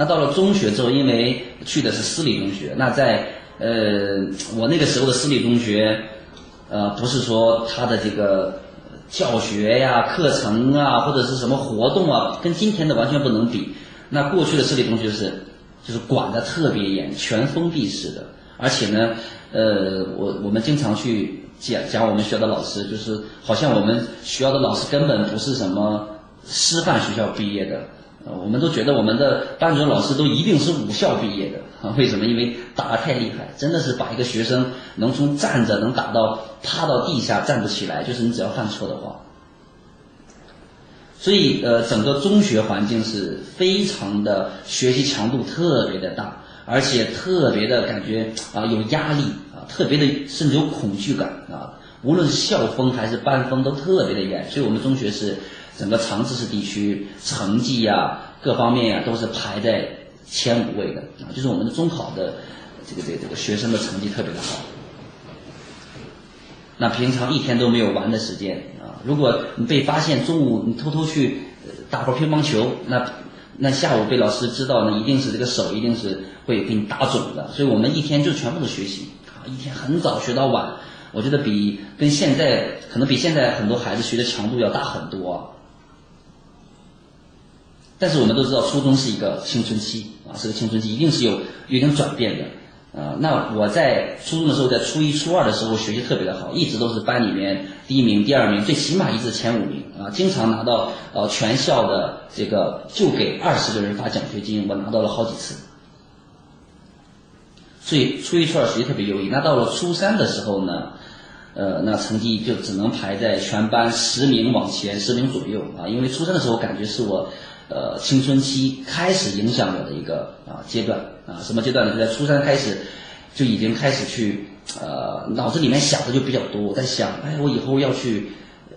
那到了中学之后，因为去的是私立中学，那在呃我那个时候的私立中学，呃不是说他的这个教学呀、课程啊或者是什么活动啊，跟今天的完全不能比。那过去的私立中学是就是管的特别严，全封闭式的，而且呢，呃我我们经常去讲讲我们学校的老师，就是好像我们学校的老师根本不是什么师范学校毕业的。呃，我们都觉得我们的班主任老师都一定是武校毕业的啊？为什么？因为打得太厉害，真的是把一个学生能从站着能打到趴到地下站不起来，就是你只要犯错的话。所以呃，整个中学环境是非常的学习强度特别的大，而且特别的感觉啊有压力啊，特别的甚至有恐惧感啊。无论是校风还是班风都特别的严，所以我们中学是。整个长知识地区成绩呀，各方面呀，都是排在前五位的啊，就是我们的中考的这个这个这个学生的成绩特别的好。那平常一天都没有玩的时间啊，如果你被发现中午你偷偷去打会乒乓球，那那下午被老师知道，那一定是这个手一定是会给你打肿的。所以我们一天就全部都学习啊，一天很早学到晚，我觉得比跟现在可能比现在很多孩子学的强度要大很多。但是我们都知道，初中是一个青春期啊，是个青春期，一定是有有点转变的啊。那我在初中的时候，在初一、初二的时候学习特别的好，一直都是班里面第一名、第二名，最起码一直前五名啊，经常拿到呃全校的这个就给二十个人发奖学金，我拿到了好几次。所以初一、初二学习特别优异。那到了初三的时候呢，呃，那成绩就只能排在全班十名往前，十名左右啊。因为初三的时候，感觉是我。呃，青春期开始影响我的一个啊阶段啊，什么阶段呢？就在初三开始，就已经开始去呃，脑子里面想的就比较多。我在想，哎，我以后要去，呃，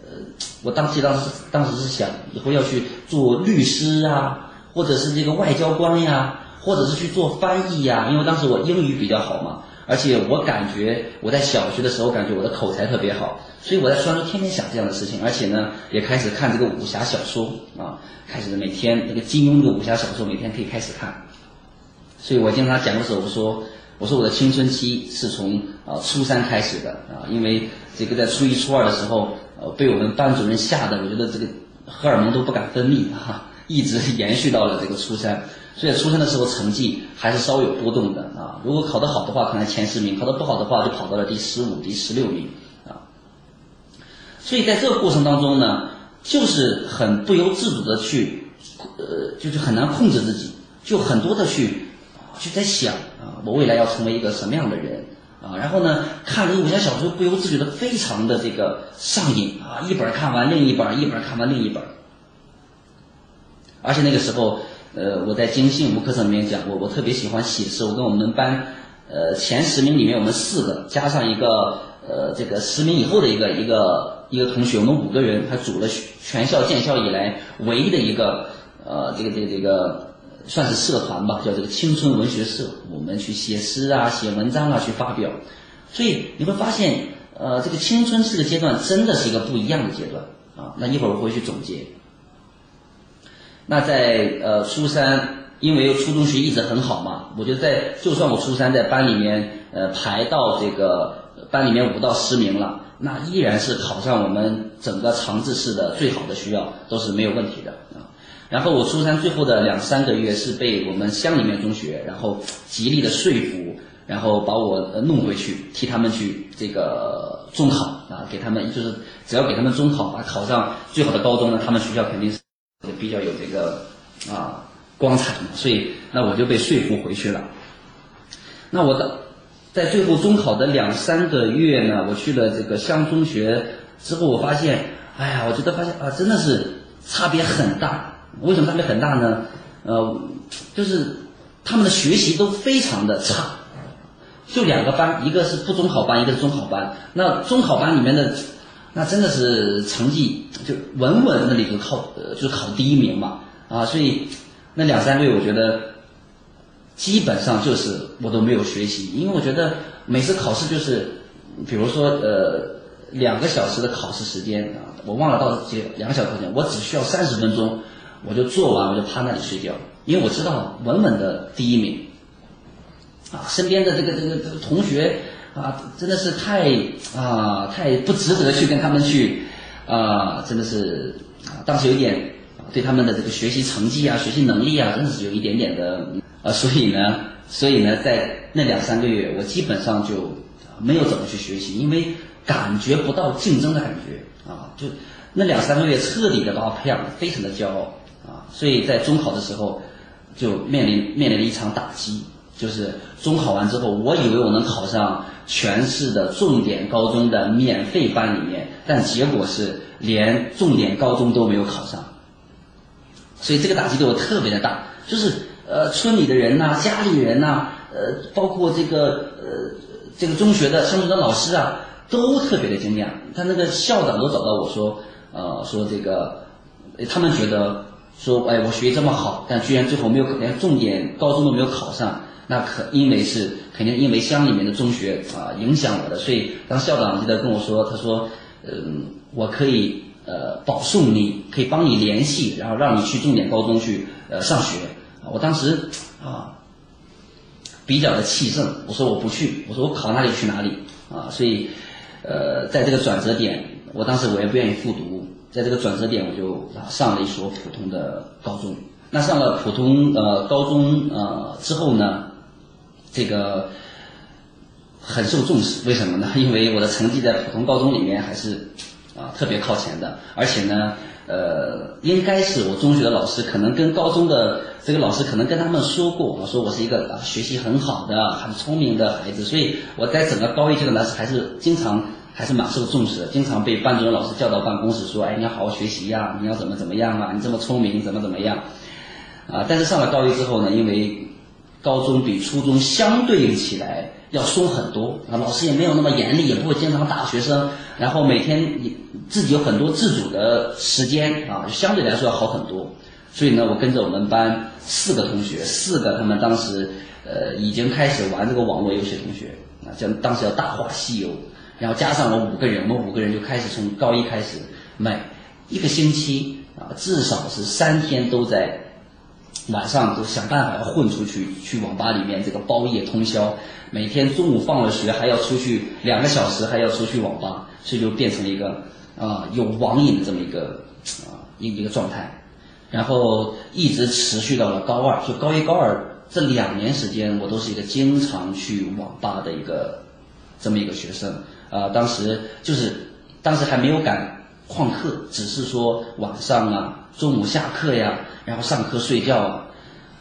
我当时当时当时是想，以后要去做律师啊，或者是这个外交官呀，或者是去做翻译呀。因为当时我英语比较好嘛，而且我感觉我在小学的时候感觉我的口才特别好。所以我在初中天天想这样的事情，而且呢，也开始看这个武侠小说啊，开始每天那个金庸这个武侠小说每天可以开始看。所以我经常讲的时候，我说我说我的青春期是从啊初三开始的啊，因为这个在初一初二的时候，呃被我们班主任吓得，我觉得这个荷尔蒙都不敢分泌哈，一直延续到了这个初三。所以初三的时候成绩还是稍微有波动的啊，如果考得好的话，可能前十名；考得不好的话，就跑到了第十五、第十六名啊。所以在这个过程当中呢，就是很不由自主的去，呃，就是很难控制自己，就很多的去，就在想啊，我未来要成为一个什么样的人啊？然后呢，看这个武侠小说，不由自主的非常的这个上瘾啊，一本看完另一本，一本看完另一本。而且那个时候，呃，我在金信物课程里面讲过，我特别喜欢写诗，我跟我们班，呃，前十名里面我们四个加上一个，呃，这个十名以后的一个一个。一个同学，我们五个人，他组了全校建校以来唯一的一个呃，这个这个这个算是社团吧，叫这个青春文学社。我们去写诗啊，写文章啊，去发表。所以你会发现，呃，这个青春这个阶段真的是一个不一样的阶段啊。那一会儿我会去总结。那在呃初三，因为初中学一直很好嘛，我觉得在就算我初三在班里面呃排到这个班里面五到十名了。那依然是考上我们整个长治市的最好的学校，都是没有问题的啊。然后我初三最后的两三个月是被我们乡里面中学，然后极力的说服，然后把我弄回去，替他们去这个中考啊，给他们就是只要给他们中考啊，考上最好的高中呢，他们学校肯定是比较有这个啊光彩嘛。所以那我就被说服回去了。那我的。在最后中考的两三个月呢，我去了这个乡中学之后，我发现，哎呀，我觉得发现啊，真的是差别很大。为什么差别很大呢？呃，就是他们的学习都非常的差，就两个班，一个是不中考班，一个是中考班。那中考班里面的，那真的是成绩就稳稳那里头考，呃，就是考第一名嘛，啊，所以那两三个月，我觉得。基本上就是我都没有学习，因为我觉得每次考试就是，比如说呃两个小时的考试时间啊，我忘了到几两个小时时间，我只需要三十分钟，我就做完我就趴那里睡觉因为我知道稳稳的第一名，啊，身边的这个这个这个同学啊，真的是太啊太不值得去跟他们去啊，真的是啊，当时有点对他们的这个学习成绩啊、学习能力啊，真的是有一点点的啊，所以呢，所以呢，在那两三个月，我基本上就没有怎么去学习，因为感觉不到竞争的感觉啊，就那两三个月彻底的把我培养的非常的骄傲啊，所以在中考的时候。就面临面临了一场打击，就是中考完之后，我以为我能考上全市的重点高中的免费班里面，但结果是连重点高中都没有考上，所以这个打击对我特别的大。就是呃，村里的人呐，家里人呐，呃，包括这个呃这个中学的上中的老师啊，都特别的惊讶。他那个校长都找到我说，呃，说这个他们觉得。说哎，我学习这么好，但居然最后没有连重点高中都没有考上，那可因为是肯定因为乡里面的中学啊影响我的，所以当校长记得跟我说，他说，嗯，我可以呃保送你，可以帮你联系，然后让你去重点高中去呃上学。我当时啊比较的气盛，我说我不去，我说我考哪里去哪里啊，所以呃在这个转折点，我当时我也不愿意复读。在这个转折点，我就上了一所普通的高中。那上了普通呃高中呃之后呢，这个很受重视。为什么呢？因为我的成绩在普通高中里面还是啊特别靠前的。而且呢，呃，应该是我中学的老师可能跟高中的这个老师可能跟他们说过，我说我是一个啊学习很好的、很聪明的孩子。所以我在整个高一阶段呢，还是经常。还是蛮受重视的，经常被班主任老师叫到办公室说：“哎，你要好好学习呀，你要怎么怎么样啊？你这么聪明，怎么怎么样？”啊，但是上了高一之后呢，因为高中比初中相对应起来要松很多啊，老师也没有那么严厉，也不会经常打学生，然后每天自己有很多自主的时间啊，相对来说要好很多。所以呢，我跟着我们班四个同学，四个他们当时呃已经开始玩这个网络游戏同学啊，叫当时叫《大话西游》。然后加上我五个人，我们五个人就开始从高一开始，每一个星期啊，至少是三天都在晚上都想办法要混出去，去网吧里面这个包夜通宵，每天中午放了学还要出去两个小时，还要出去网吧，所以就变成了一个啊有网瘾的这么一个啊一一个状态，然后一直持续到了高二，就高一高二这两年时间，我都是一个经常去网吧的一个这么一个学生。啊，当时就是当时还没有敢旷课，只是说晚上啊，中午下课呀，然后上课睡觉啊，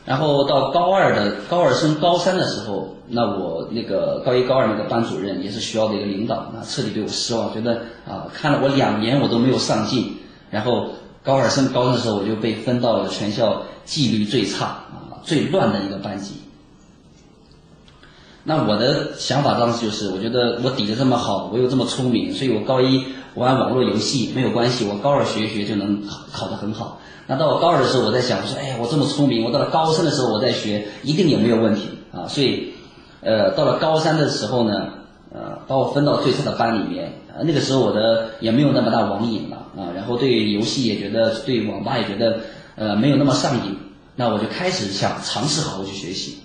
然后到高二的高二升高三的时候，那我那个高一高二那个班主任也是学校的一个领导，那彻底对我失望，觉得啊，看了我两年我都没有上进，然后高二升高三的时候，我就被分到了全校纪律最差啊、最乱的一个班级。那我的想法当时就是，我觉得我底子这么好，我又这么聪明，所以我高一玩网络游戏没有关系，我高二学一学就能考考得很好。那到我高二的时候，我在想，我说，哎呀，我这么聪明，我到了高三的时候我再学，一定也没有问题啊。所以，呃，到了高三的时候呢，呃，把我分到最差的班里面。那个时候我的也没有那么大网瘾了啊，然后对游戏也觉得，对网吧也觉得，呃，没有那么上瘾。那我就开始想尝试好好去学习。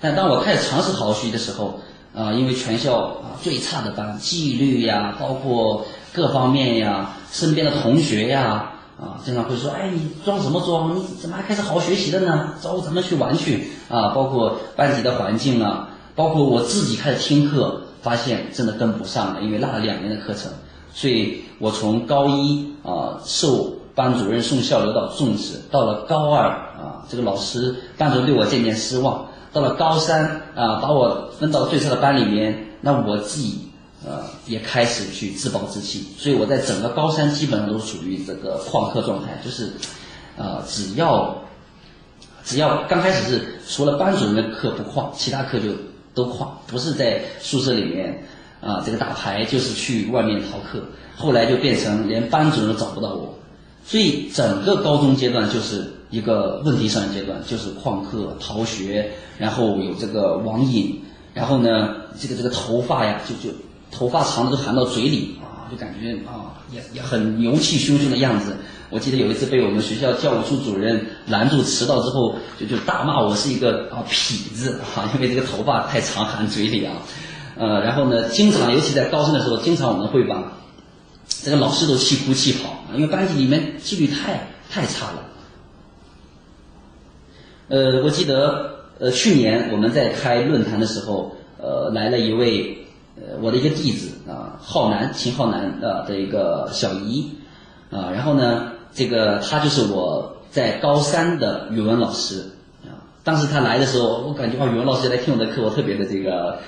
但当我开始尝试好好学习的时候，啊，因为全校啊最差的班，纪律呀，包括各方面呀，身边的同学呀，啊，经常会说，哎，你装什么装？你怎么还开始好好学习了呢？走，咱们去玩去啊！包括班级的环境啊，包括我自己开始听课，发现真的跟不上了，因为落了两年的课程，所以我从高一啊受班主任送校领导重视，到了高二啊，这个老师班主任对我渐渐失望。到了高三啊，把我分到最差的班里面，那我自己呃也开始去自暴自弃，所以我在整个高三基本上都属于这个旷课状态，就是，呃，只要只要刚开始是除了班主任的课不旷，其他课就都旷，不是在宿舍里面啊这个打牌，就是去外面逃课，后来就变成连班主任都找不到我，所以整个高中阶段就是。一个问题上的阶段就是旷课、逃学，然后有这个网瘾，然后呢，这个这个头发呀，就就头发长的都含到嘴里啊，就感觉啊也也很牛气汹汹的样子。我记得有一次被我们学校教务处主任拦住迟到之后，就就大骂我是一个啊痞子啊，因为这个头发太长含嘴里啊。呃，然后呢，经常尤其在高三的时候，经常我们会把这个老师都气哭气跑，因为班级里面纪律太太差了。呃，我记得呃去年我们在开论坛的时候，呃来了一位呃我的一个弟子啊，浩南秦浩南啊的一个小姨啊，然后呢，这个他就是我在高三的语文老师啊。当时他来的时候，我感觉哇语文老师来听我的课，我特别的这个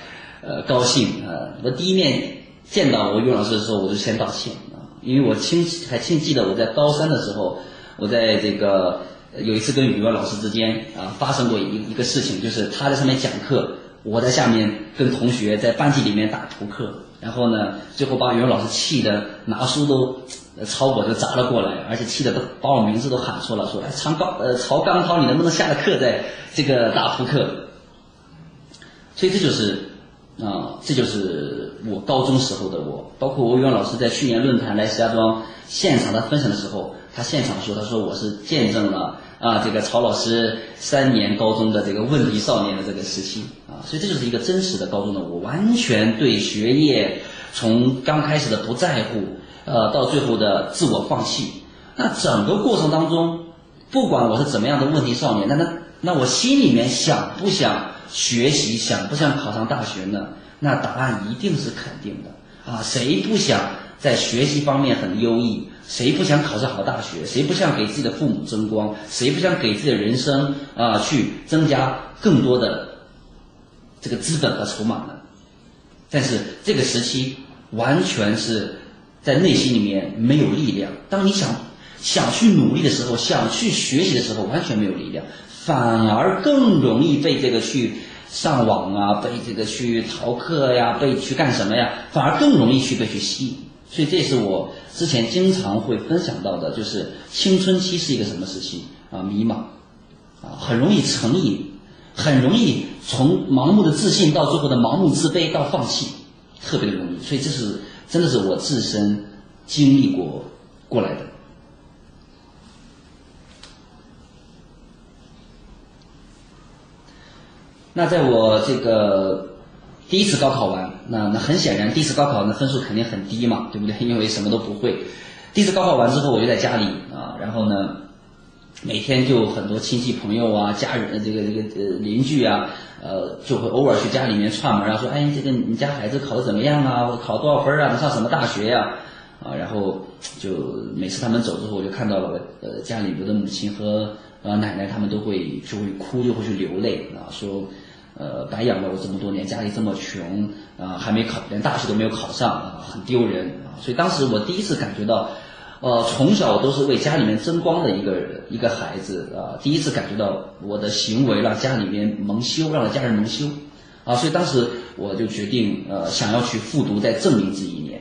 呃高兴啊。我第一面见到我语文老师的时候，我就先道歉啊，因为我清还清记得我在高三的时候，我在这个。有一次跟语文老师之间啊发生过一一个事情，就是他在上面讲课，我在下面跟同学在班级里面打扑克，然后呢，最后把语文老师气的拿书都朝我就砸了过来，而且气的都把我名字都喊错了，说哎曹刚呃曹刚涛，你能不能下了课再这个打扑克？所以这就是啊，这就是我高中时候的我，包括我语文老师在去年论坛来石家庄现场的分享的时候，他现场说，他说我是见证了。啊，这个曹老师三年高中的这个问题少年的这个时期啊，所以这就是一个真实的高中的我，完全对学业从刚开始的不在乎，呃，到最后的自我放弃。那整个过程当中，不管我是怎么样的问题少年，那那那我心里面想不想学习，想不想考上大学呢？那答案一定是肯定的啊，谁不想在学习方面很优异？谁不想考上好大学？谁不想给自己的父母争光？谁不想给自己的人生啊去增加更多的这个资本和筹码呢？但是这个时期完全是在内心里面没有力量。当你想想去努力的时候，想去学习的时候，完全没有力量，反而更容易被这个去上网啊，被这个去逃课呀，被去干什么呀？反而更容易去被去吸引。所以这是我之前经常会分享到的，就是青春期是一个什么时期啊？迷茫，啊，很容易成瘾，很容易从盲目的自信到最后的盲目自卑到放弃，特别的容易。所以这是真的是我自身经历过过来的。那在我这个。第一次高考完，那那很显然，第一次高考那分数肯定很低嘛，对不对？因为什么都不会。第一次高考完之后，我就在家里啊，然后呢，每天就很多亲戚朋友啊、家人、这个这个呃邻居啊，呃，就会偶尔去家里面串门啊，说，哎，这个你家孩子考的怎么样啊？考多少分啊？上什么大学呀？啊，然后就每次他们走之后，我就看到了，呃，家里我的母亲和呃奶奶他们都会就会哭，就会去流泪啊，说。呃，白养了我这么多年，家里这么穷啊，还没考，连大学都没有考上，很丢人啊。所以当时我第一次感觉到，呃，从小都是为家里面争光的一个一个孩子啊，第一次感觉到我的行为让家里面蒙羞，让家人蒙羞啊。所以当时我就决定，呃，想要去复读，再证明自己一年。